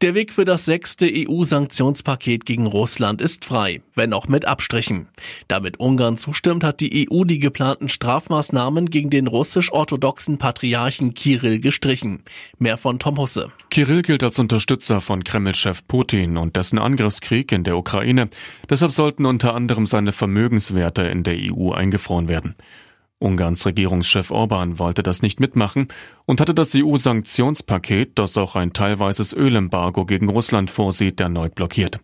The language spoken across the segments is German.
Der Weg für das sechste EU-Sanktionspaket gegen Russland ist frei, wenn auch mit Abstrichen. Damit Ungarn zustimmt, hat die EU die geplanten Strafmaßnahmen gegen den russisch-orthodoxen Patriarchen Kirill gestrichen. Mehr von Tom Husse. Kirill gilt als Unterstützer von Kreml-Chef Putin und dessen Angriffskrieg in der Ukraine. Deshalb sollten unter anderem seine Vermögenswerte in der EU eingefroren werden. Ungarns Regierungschef Orban wollte das nicht mitmachen und hatte das EU-Sanktionspaket, das auch ein teilweises Ölembargo gegen Russland vorsieht, erneut blockiert.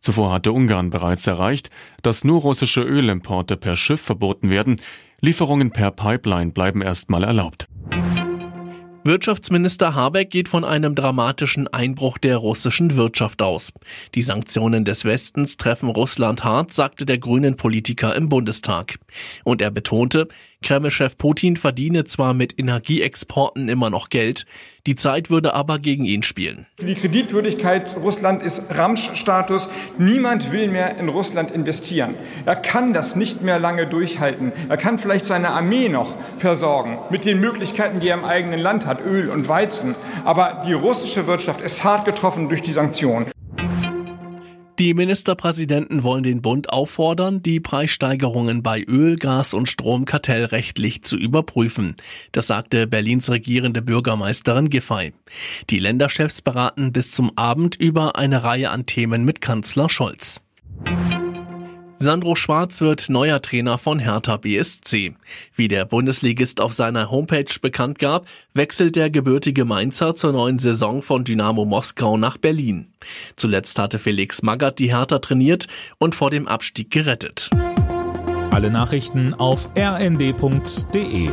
Zuvor hatte Ungarn bereits erreicht, dass nur russische Ölimporte per Schiff verboten werden, Lieferungen per Pipeline bleiben erstmal erlaubt. Wirtschaftsminister Habeck geht von einem dramatischen Einbruch der russischen Wirtschaft aus. Die Sanktionen des Westens treffen Russland hart, sagte der grünen Politiker im Bundestag. Und er betonte, Kreml-Chef Putin verdiene zwar mit Energieexporten immer noch Geld, die Zeit würde aber gegen ihn spielen. Die Kreditwürdigkeit Russland ist Ramsch-Status. Niemand will mehr in Russland investieren. Er kann das nicht mehr lange durchhalten. Er kann vielleicht seine Armee noch versorgen mit den Möglichkeiten, die er im eigenen Land hat, Öl und Weizen. Aber die russische Wirtschaft ist hart getroffen durch die Sanktionen. Die Ministerpräsidenten wollen den Bund auffordern, die Preissteigerungen bei Öl, Gas und Strom kartellrechtlich zu überprüfen. Das sagte Berlins regierende Bürgermeisterin Giffey. Die Länderchefs beraten bis zum Abend über eine Reihe an Themen mit Kanzler Scholz. Sandro Schwarz wird neuer Trainer von Hertha BSC. Wie der Bundesligist auf seiner Homepage bekannt gab, wechselt der gebürtige Mainzer zur neuen Saison von Dynamo Moskau nach Berlin. Zuletzt hatte Felix Magath die Hertha trainiert und vor dem Abstieg gerettet. Alle Nachrichten auf rnd.de